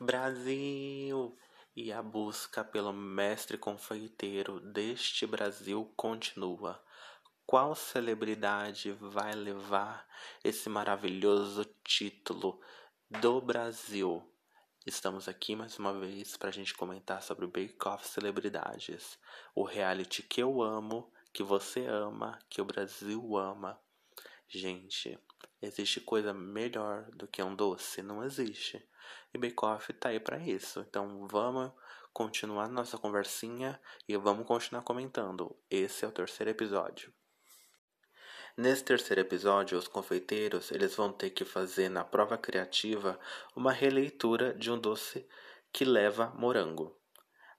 Brasil! E a busca pelo mestre confeiteiro deste Brasil continua. Qual celebridade vai levar esse maravilhoso título do Brasil? Estamos aqui mais uma vez para a gente comentar sobre o Bake Off Celebridades, o reality que eu amo, que você ama, que o Brasil ama. Gente, existe coisa melhor do que um doce? Não existe. E Bake Off tá aí para isso. Então vamos continuar nossa conversinha e vamos continuar comentando. Esse é o terceiro episódio. Nesse terceiro episódio, os confeiteiros eles vão ter que fazer na prova criativa uma releitura de um doce que leva morango.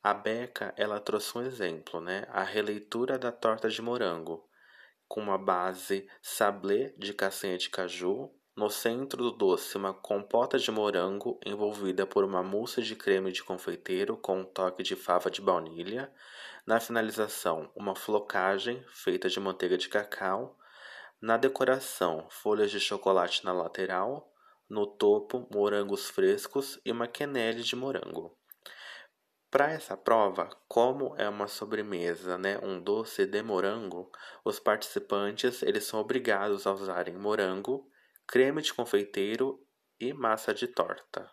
A Beca ela trouxe um exemplo, né? A releitura da torta de morango com uma base sablé de castanha de caju. No centro do doce, uma compota de morango envolvida por uma mousse de creme de confeiteiro com um toque de fava de baunilha. Na finalização, uma flocagem feita de manteiga de cacau. Na decoração, folhas de chocolate na lateral. No topo, morangos frescos e uma quenelle de morango. Para essa prova, como é uma sobremesa, né, um doce de morango, os participantes eles são obrigados a usarem morango, creme de confeiteiro e massa de torta.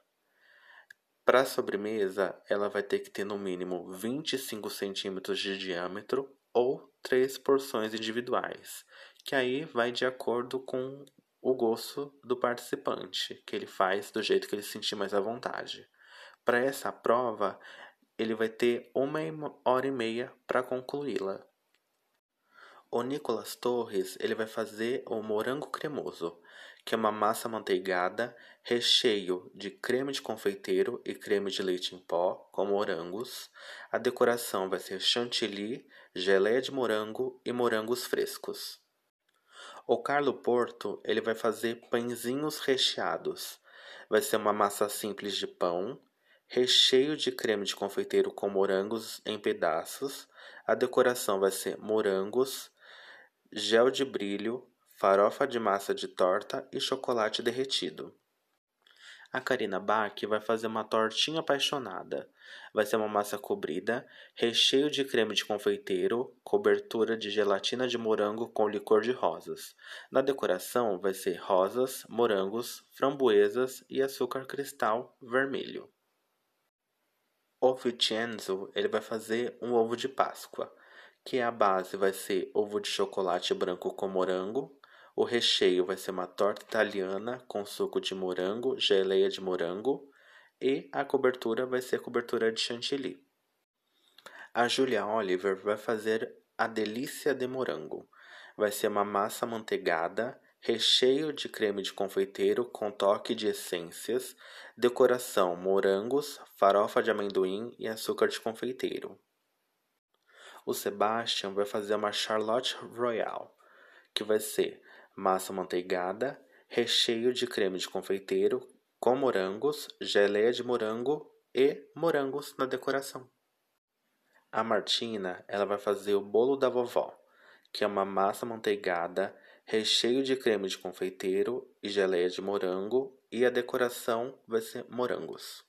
Para a sobremesa, ela vai ter que ter no mínimo 25 centímetros de diâmetro ou três porções individuais, que aí vai de acordo com o gosto do participante, que ele faz do jeito que ele sentir mais à vontade. Para essa prova, ele vai ter uma hora e meia para concluí-la. O Nicolas Torres ele vai fazer o morango cremoso, que é uma massa manteigada, recheio de creme de confeiteiro e creme de leite em pó com morangos. A decoração vai ser chantilly, geleia de morango e morangos frescos. O Carlo Porto ele vai fazer pãezinhos recheados. Vai ser uma massa simples de pão, recheio de creme de confeiteiro com morangos em pedaços. A decoração vai ser morangos, gel de brilho, farofa de massa de torta e chocolate derretido. A Karina Bach vai fazer uma tortinha apaixonada. Vai ser uma massa cobrida, recheio de creme de confeiteiro, cobertura de gelatina de morango com licor de rosas. Na decoração vai ser rosas, morangos, framboesas e açúcar cristal vermelho. O Vincenzo ele vai fazer um ovo de Páscoa, que a base vai ser ovo de chocolate branco com morango, o recheio vai ser uma torta italiana com suco de morango, geleia de morango e a cobertura vai ser cobertura de chantilly. A Julia Oliver vai fazer a delícia de morango. Vai ser uma massa manteigada recheio de creme de confeiteiro com toque de essências, decoração morangos, farofa de amendoim e açúcar de confeiteiro. O Sebastian vai fazer uma Charlotte Royale, que vai ser massa manteigada, recheio de creme de confeiteiro com morangos, geleia de morango e morangos na decoração. A Martina, ela vai fazer o bolo da vovó, que é uma massa manteigada, recheio de creme de confeiteiro e geleia de morango e a decoração vai ser morangos.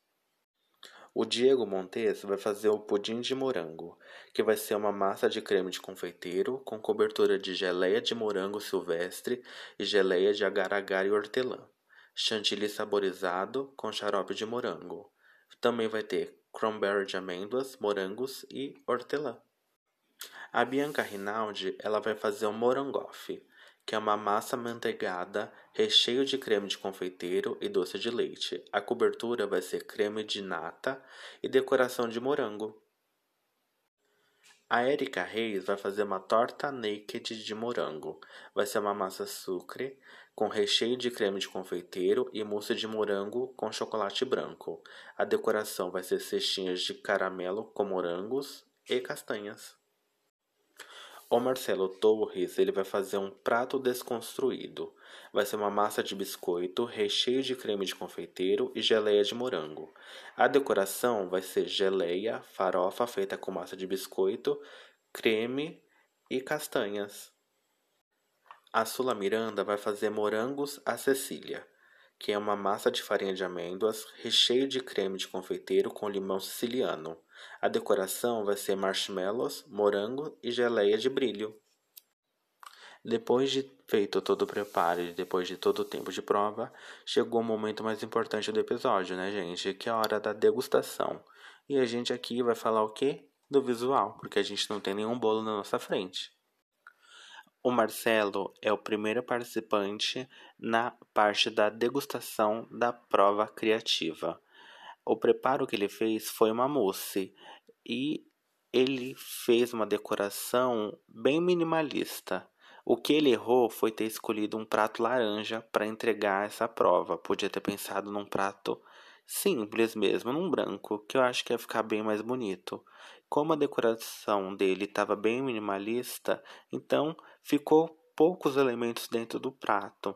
O Diego Montes vai fazer o pudim de morango, que vai ser uma massa de creme de confeiteiro com cobertura de geleia de morango silvestre e geleia de agar-agar e hortelã. Chantilly saborizado com xarope de morango. Também vai ter cranberry de amêndoas, morangos e hortelã. A Bianca Rinaldi ela vai fazer o morangoff, que é uma massa manteigada, recheio de creme de confeiteiro e doce de leite. A cobertura vai ser creme de nata e decoração de morango. A Erika Reis vai fazer uma torta naked de morango. Vai ser uma massa sucre com recheio de creme de confeiteiro e mousse de morango com chocolate branco. A decoração vai ser cestinhas de caramelo com morangos e castanhas. O Marcelo Torres ele vai fazer um prato desconstruído. Vai ser uma massa de biscoito, recheio de creme de confeiteiro e geleia de morango. A decoração vai ser geleia, farofa feita com massa de biscoito, creme e castanhas. A Sula Miranda vai fazer morangos à Cecília, que é uma massa de farinha de amêndoas, recheio de creme de confeiteiro com limão siciliano. A decoração vai ser marshmallows, morango e geleia de brilho. Depois de feito todo o preparo e depois de todo o tempo de prova, chegou o momento mais importante do episódio, né, gente? Que é a hora da degustação. E a gente aqui vai falar o quê? Do visual, porque a gente não tem nenhum bolo na nossa frente. O Marcelo é o primeiro participante na parte da degustação da prova criativa. O preparo que ele fez foi uma mousse e ele fez uma decoração bem minimalista. O que ele errou foi ter escolhido um prato laranja para entregar essa prova. Podia ter pensado num prato simples mesmo, num branco, que eu acho que ia ficar bem mais bonito. Como a decoração dele estava bem minimalista, então ficou poucos elementos dentro do prato.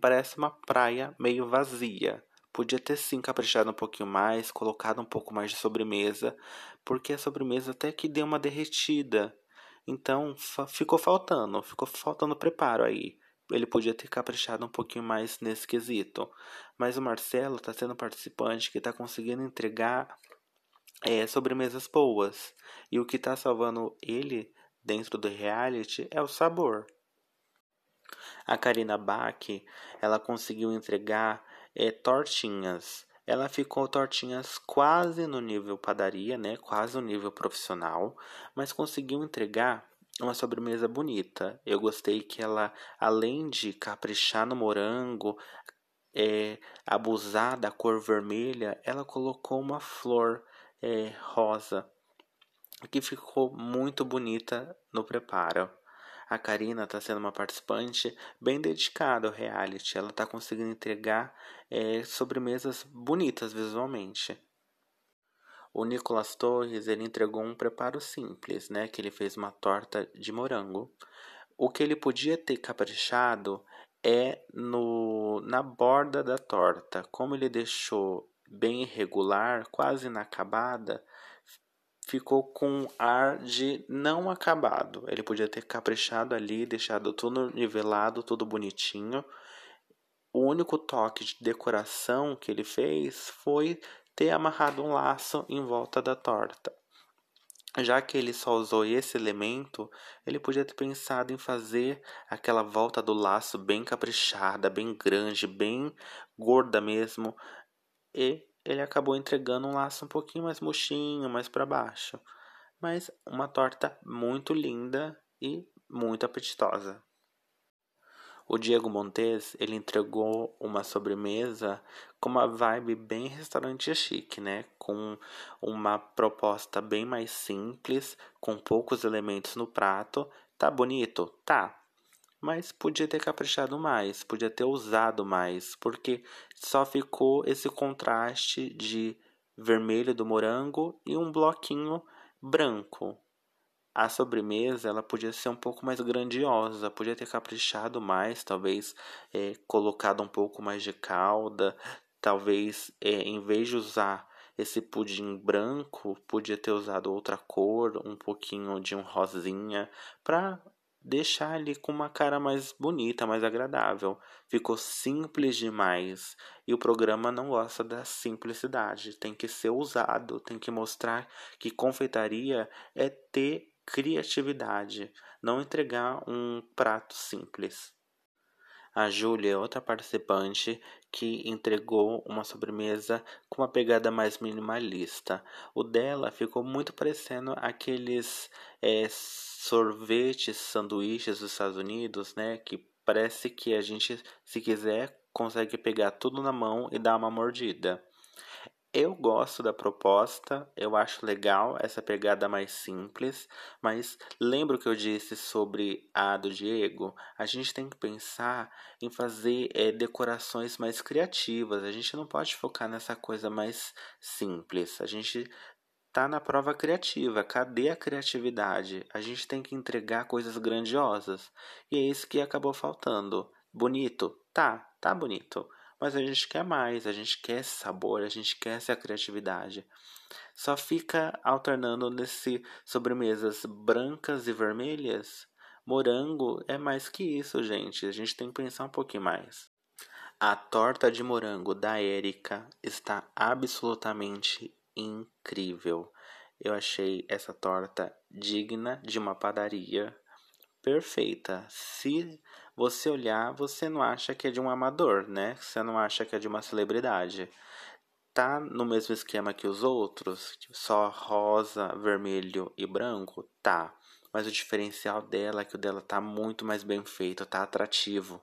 Parece uma praia meio vazia. Podia ter sim caprichado um pouquinho mais, colocado um pouco mais de sobremesa, porque a sobremesa até que deu uma derretida. Então ficou faltando, ficou faltando preparo aí. Ele podia ter caprichado um pouquinho mais nesse quesito. Mas o Marcelo está sendo participante que está conseguindo entregar é, sobremesas boas. E o que está salvando ele dentro do reality é o sabor. A Karina Bach, ela conseguiu entregar é, tortinhas ela ficou tortinhas quase no nível padaria, né? Quase no nível profissional, mas conseguiu entregar uma sobremesa bonita. Eu gostei que ela, além de caprichar no morango, é, abusar da cor vermelha, ela colocou uma flor é, rosa que ficou muito bonita no preparo. A Karina está sendo uma participante bem dedicada ao reality. Ela está conseguindo entregar é, sobremesas bonitas visualmente. O Nicolas Torres ele entregou um preparo simples, né? Que ele fez uma torta de morango. O que ele podia ter caprichado é no, na borda da torta. Como ele deixou bem irregular, quase inacabada, ficou com ar de não acabado. Ele podia ter caprichado ali, deixado tudo nivelado, tudo bonitinho. O único toque de decoração que ele fez foi ter amarrado um laço em volta da torta. Já que ele só usou esse elemento, ele podia ter pensado em fazer aquela volta do laço bem caprichada, bem grande, bem gorda mesmo, e ele acabou entregando um laço um pouquinho mais murchinho, mais para baixo. Mas uma torta muito linda e muito apetitosa. O Diego Montes, ele entregou uma sobremesa com uma vibe bem restaurante chique, né? Com uma proposta bem mais simples, com poucos elementos no prato. Tá bonito? Tá mas podia ter caprichado mais, podia ter usado mais, porque só ficou esse contraste de vermelho do morango e um bloquinho branco. A sobremesa ela podia ser um pouco mais grandiosa, podia ter caprichado mais, talvez é, colocado um pouco mais de calda, talvez é, em vez de usar esse pudim branco, podia ter usado outra cor, um pouquinho de um rosinha, para deixar ele com uma cara mais bonita, mais agradável. Ficou simples demais e o programa não gosta da simplicidade. Tem que ser usado, tem que mostrar que confeitaria é ter criatividade, não entregar um prato simples. A Júlia é outra participante que entregou uma sobremesa com uma pegada mais minimalista. O dela ficou muito parecendo aqueles é, sorvetes, sanduíches dos Estados Unidos, né? Que parece que a gente, se quiser, consegue pegar tudo na mão e dar uma mordida. Eu gosto da proposta, eu acho legal essa pegada mais simples, mas lembra o que eu disse sobre a do Diego? A gente tem que pensar em fazer é, decorações mais criativas, a gente não pode focar nessa coisa mais simples, a gente tá na prova criativa, cadê a criatividade? A gente tem que entregar coisas grandiosas, e é isso que acabou faltando. Bonito? Tá, tá bonito mas a gente quer mais, a gente quer esse sabor, a gente quer essa criatividade. Só fica alternando nesse sobremesas brancas e vermelhas. Morango é mais que isso, gente. A gente tem que pensar um pouquinho mais. A torta de morango da Érica está absolutamente incrível. Eu achei essa torta digna de uma padaria perfeita. Se você olhar, você não acha que é de um amador, né? Você não acha que é de uma celebridade. Tá no mesmo esquema que os outros, só rosa, vermelho e branco? Tá mas o diferencial dela é que o dela tá muito mais bem feito, tá atrativo.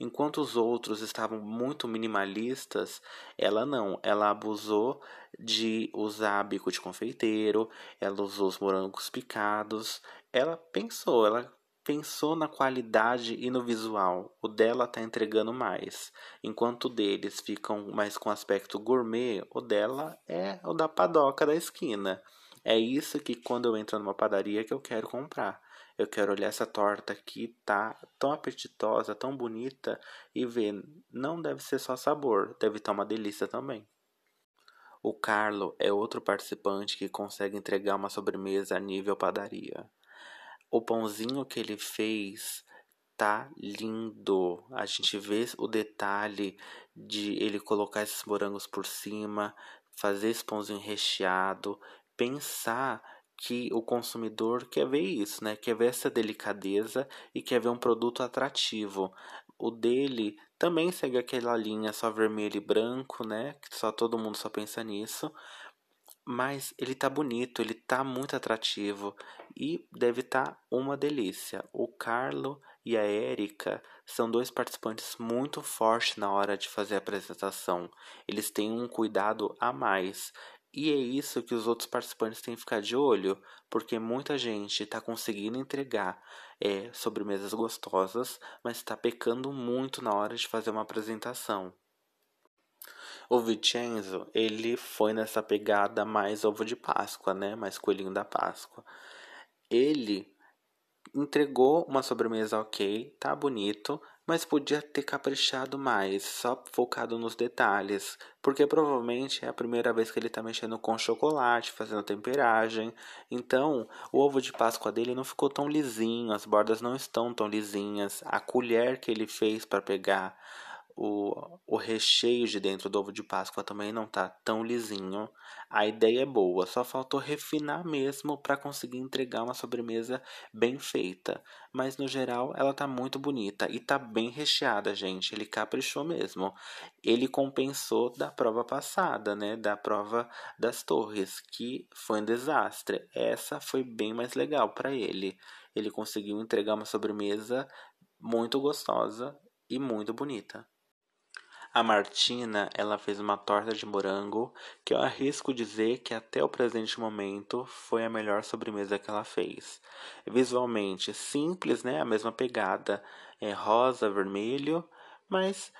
Enquanto os outros estavam muito minimalistas, ela não, ela abusou de usar bico de confeiteiro, ela usou os morangos picados, ela pensou, ela pensou na qualidade e no visual. O dela tá entregando mais. Enquanto deles ficam mais com aspecto gourmet, o dela é o da padoca da esquina. É isso que quando eu entro numa padaria que eu quero comprar. Eu quero olhar essa torta aqui, tá tão apetitosa, tão bonita e ver, não deve ser só sabor, deve estar uma delícia também. O Carlo é outro participante que consegue entregar uma sobremesa a nível padaria. O pãozinho que ele fez tá lindo. A gente vê o detalhe de ele colocar esses morangos por cima, fazer esse pãozinho recheado, pensar que o consumidor quer ver isso, né? Quer ver essa delicadeza e quer ver um produto atrativo. O dele também segue aquela linha só vermelho e branco, né? Que só todo mundo só pensa nisso. Mas ele tá bonito, ele tá muito atrativo e deve estar tá uma delícia. O Carlo e a Érica são dois participantes muito fortes na hora de fazer a apresentação. Eles têm um cuidado a mais. E é isso que os outros participantes têm que ficar de olho, porque muita gente está conseguindo entregar é, sobremesas gostosas, mas está pecando muito na hora de fazer uma apresentação. O Vincenzo, ele foi nessa pegada mais ovo de Páscoa, né? Mais coelhinho da Páscoa. Ele entregou uma sobremesa ok, tá bonito, mas podia ter caprichado mais, só focado nos detalhes, porque provavelmente é a primeira vez que ele está mexendo com chocolate, fazendo temperagem. Então, o ovo de Páscoa dele não ficou tão lisinho, as bordas não estão tão lisinhas. A colher que ele fez para pegar o, o recheio de dentro do ovo de Páscoa também não tá tão lisinho. A ideia é boa, só faltou refinar mesmo para conseguir entregar uma sobremesa bem feita. Mas no geral ela tá muito bonita e tá bem recheada, gente. Ele caprichou mesmo. Ele compensou da prova passada, né? Da prova das torres, que foi um desastre. Essa foi bem mais legal para ele. Ele conseguiu entregar uma sobremesa muito gostosa e muito bonita. A Martina, ela fez uma torta de morango que eu arrisco dizer que até o presente momento foi a melhor sobremesa que ela fez. Visualmente simples, né? A mesma pegada, é rosa, vermelho, mas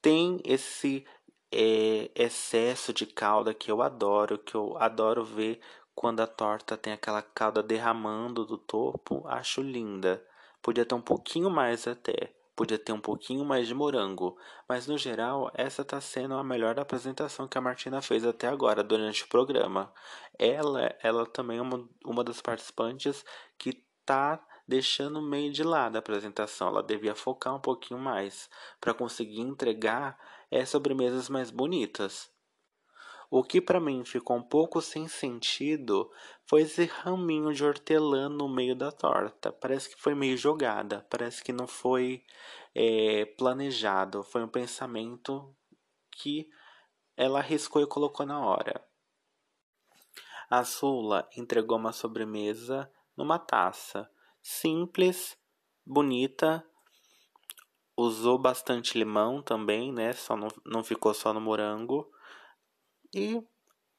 tem esse é, excesso de calda que eu adoro, que eu adoro ver quando a torta tem aquela calda derramando do topo. Acho linda. Podia ter um pouquinho mais até. Podia ter um pouquinho mais de morango, mas no geral essa está sendo a melhor apresentação que a Martina fez até agora durante o programa. Ela, ela também é uma, uma das participantes que está deixando meio de lado a apresentação. Ela devia focar um pouquinho mais para conseguir entregar é, sobremesas mais bonitas. O que para mim ficou um pouco sem sentido foi esse raminho de hortelã no meio da torta. Parece que foi meio jogada, parece que não foi é, planejado, foi um pensamento que ela arriscou e colocou na hora. A Sula entregou uma sobremesa numa taça, simples, bonita, usou bastante limão também, né? Só não, não ficou só no morango. E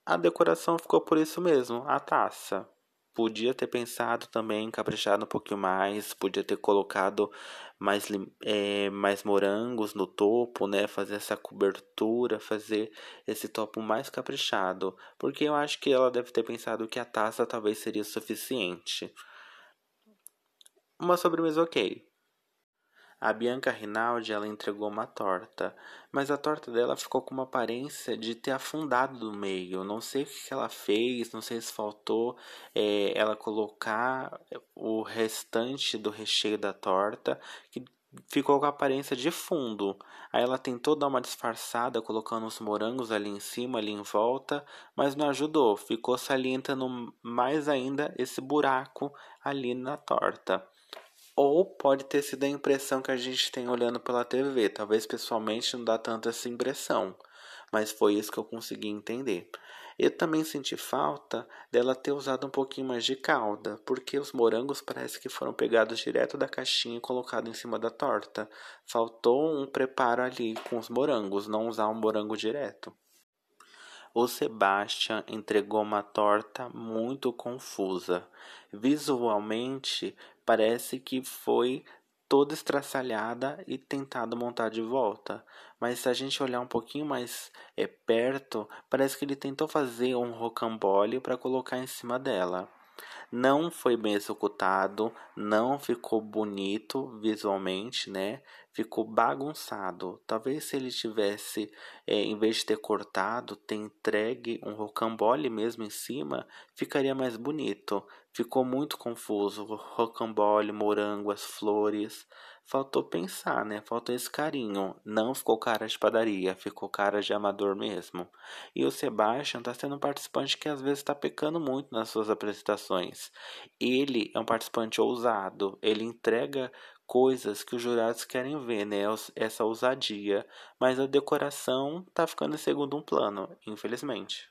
a decoração ficou por isso mesmo, a taça. Podia ter pensado também, caprichado um pouquinho mais, podia ter colocado mais, é, mais morangos no topo, né? Fazer essa cobertura, fazer esse topo mais caprichado. Porque eu acho que ela deve ter pensado que a taça talvez seria suficiente. Uma sobremesa ok. A Bianca Rinaldi ela entregou uma torta, mas a torta dela ficou com uma aparência de ter afundado no meio. Não sei o que ela fez, não sei se faltou é, ela colocar o restante do recheio da torta, que ficou com a aparência de fundo. Aí ela tentou dar uma disfarçada colocando os morangos ali em cima, ali em volta, mas não ajudou. Ficou salientando mais ainda esse buraco ali na torta. Ou pode ter sido a impressão que a gente tem olhando pela TV. Talvez pessoalmente não dá tanto essa impressão, mas foi isso que eu consegui entender. Eu também senti falta dela ter usado um pouquinho mais de calda, porque os morangos parece que foram pegados direto da caixinha e colocados em cima da torta. Faltou um preparo ali com os morangos, não usar um morango direto. O Sebastian entregou uma torta muito confusa. Visualmente, parece que foi toda estraçalhada e tentado montar de volta. Mas se a gente olhar um pouquinho mais é, perto, parece que ele tentou fazer um rocambole para colocar em cima dela. Não foi bem executado, não ficou bonito visualmente, né? Ficou bagunçado. Talvez se ele tivesse, é, em vez de ter cortado, ter entregue um rocambole mesmo em cima, ficaria mais bonito. Ficou muito confuso. Rocambole, morango, as flores. Faltou pensar, né? Faltou esse carinho. Não ficou cara de padaria, ficou cara de amador mesmo. E o Sebastian tá sendo um participante que às vezes está pecando muito nas suas apresentações. Ele é um participante ousado, ele entrega coisas que os jurados querem ver, né? Essa ousadia. Mas a decoração tá ficando em segundo plano, infelizmente.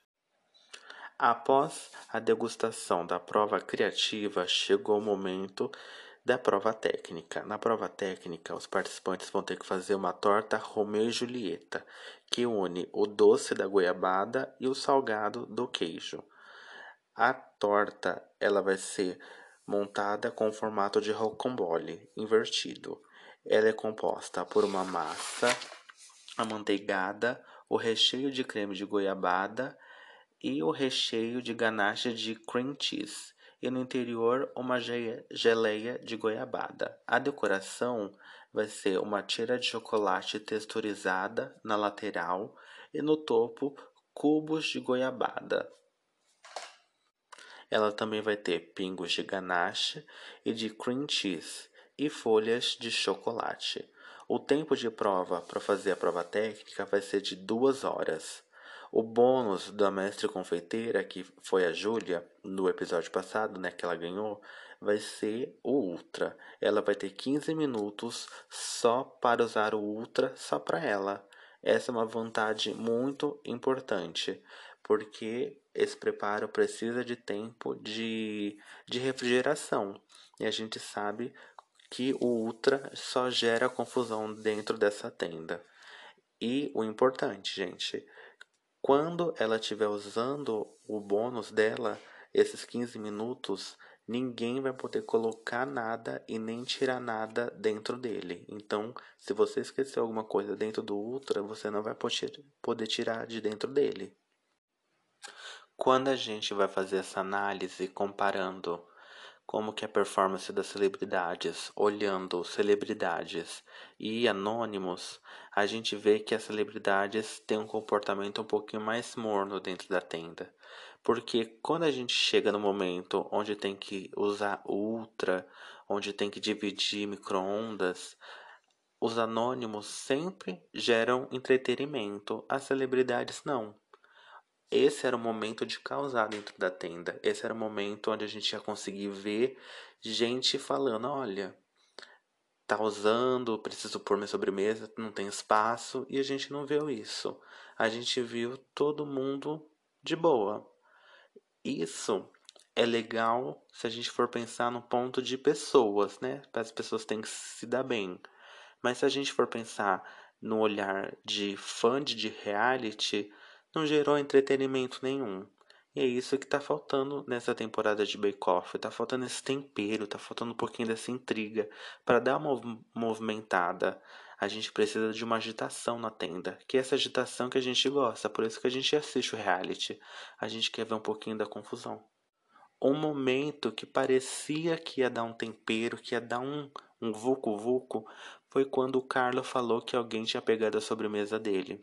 Após a degustação da prova criativa, chegou o momento da prova técnica. Na prova técnica, os participantes vão ter que fazer uma torta Romeu e Julieta, que une o doce da goiabada e o salgado do queijo. A torta ela vai ser montada com o formato de rocambole invertido. Ela é composta por uma massa amanteigada, o recheio de creme de goiabada e o recheio de ganache de cream cheese e no interior uma geleia de goiabada. A decoração vai ser uma tira de chocolate texturizada na lateral e no topo cubos de goiabada. Ela também vai ter pingos de ganache e de cream cheese e folhas de chocolate. O tempo de prova para fazer a prova técnica vai ser de duas horas. O bônus da mestre confeiteira, que foi a Júlia, no episódio passado, né, que ela ganhou, vai ser o Ultra. Ela vai ter 15 minutos só para usar o Ultra, só para ela. Essa é uma vantagem muito importante, porque esse preparo precisa de tempo de, de refrigeração. E a gente sabe que o Ultra só gera confusão dentro dessa tenda. E o importante, gente, quando ela estiver usando o bônus dela, esses 15 minutos, ninguém vai poder colocar nada e nem tirar nada dentro dele. Então, se você esquecer alguma coisa dentro do Ultra, você não vai poder tirar de dentro dele. Quando a gente vai fazer essa análise comparando como que é a performance das celebridades, olhando celebridades e anônimos, a gente vê que as celebridades têm um comportamento um pouquinho mais morno dentro da tenda. Porque quando a gente chega no momento onde tem que usar ultra, onde tem que dividir microondas, os anônimos sempre geram entretenimento, as celebridades não. Esse era o momento de causar dentro da tenda. Esse era o momento onde a gente ia conseguir ver gente falando: olha, tá usando, preciso pôr minha sobremesa, não tem espaço. E a gente não viu isso. A gente viu todo mundo de boa. Isso é legal se a gente for pensar no ponto de pessoas, né? As pessoas têm que se dar bem. Mas se a gente for pensar no olhar de fã de reality, não gerou entretenimento nenhum. E é isso que tá faltando nessa temporada de Bake Off. Tá faltando esse tempero, tá faltando um pouquinho dessa intriga. para dar uma movimentada, a gente precisa de uma agitação na tenda. Que é essa agitação que a gente gosta. Por isso que a gente assiste o reality. A gente quer ver um pouquinho da confusão. Um momento que parecia que ia dar um tempero, que ia dar um, um vucu-vucu, foi quando o Carlo falou que alguém tinha pegado a sobremesa dele.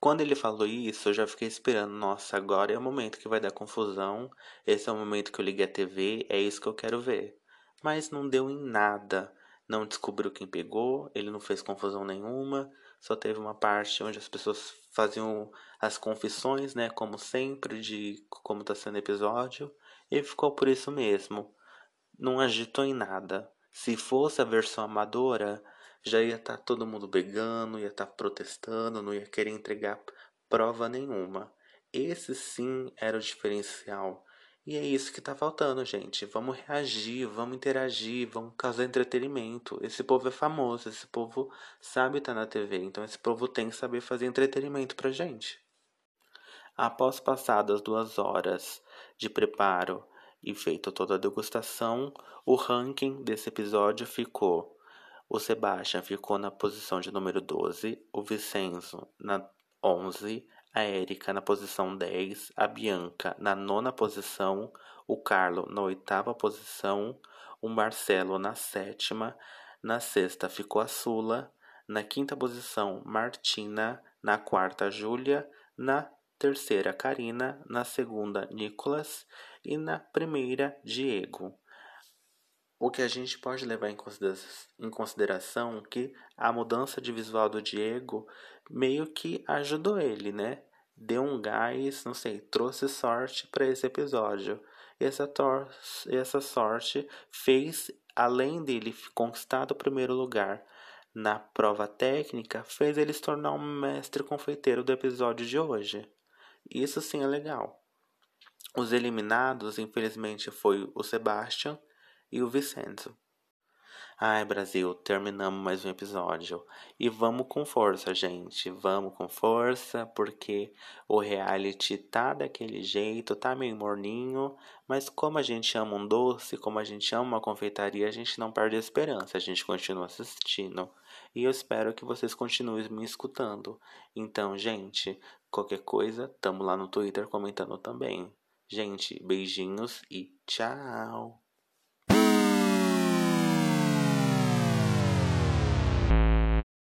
Quando ele falou isso, eu já fiquei esperando. Nossa, agora é o momento que vai dar confusão. Esse é o momento que eu liguei a TV. É isso que eu quero ver. Mas não deu em nada. não descobriu quem pegou, ele não fez confusão nenhuma, só teve uma parte onde as pessoas faziam as confissões, né, como sempre, de como está sendo o episódio, e ficou por isso mesmo. Não agitou em nada. Se fosse a versão amadora, já ia estar tá todo mundo brigando, ia estar tá protestando, não ia querer entregar prova nenhuma. Esse sim era o diferencial. E é isso que tá faltando, gente. Vamos reagir, vamos interagir, vamos causar entretenimento. Esse povo é famoso, esse povo sabe estar tá na TV, então esse povo tem que saber fazer entretenimento pra gente. Após passadas duas horas de preparo e feito toda a degustação, o ranking desse episódio ficou: o Sebastian ficou na posição de número 12, o Vicenzo na 11, a Érica na posição 10, a Bianca na nona posição, o Carlo na oitava posição, o Marcelo na sétima, na sexta ficou a Sula, na quinta posição Martina, na quarta Júlia, na terceira Karina, na segunda Nicolas e na primeira Diego. O que a gente pode levar em consideração, em consideração que a mudança de visual do Diego meio que ajudou ele, né? Deu um gás, não sei, trouxe sorte para esse episódio. Essa, essa sorte fez, além dele conquistar o primeiro lugar na prova técnica, fez ele se tornar um mestre confeiteiro do episódio de hoje. Isso sim é legal. Os eliminados, infelizmente, foi o Sebastian e o Vicenzo. Ai, Brasil, terminamos mais um episódio. E vamos com força, gente. Vamos com força, porque o reality tá daquele jeito, tá meio morninho. Mas como a gente ama um doce, como a gente ama uma confeitaria, a gente não perde a esperança. A gente continua assistindo. E eu espero que vocês continuem me escutando. Então, gente, qualquer coisa, tamo lá no Twitter comentando também. Gente, beijinhos e tchau!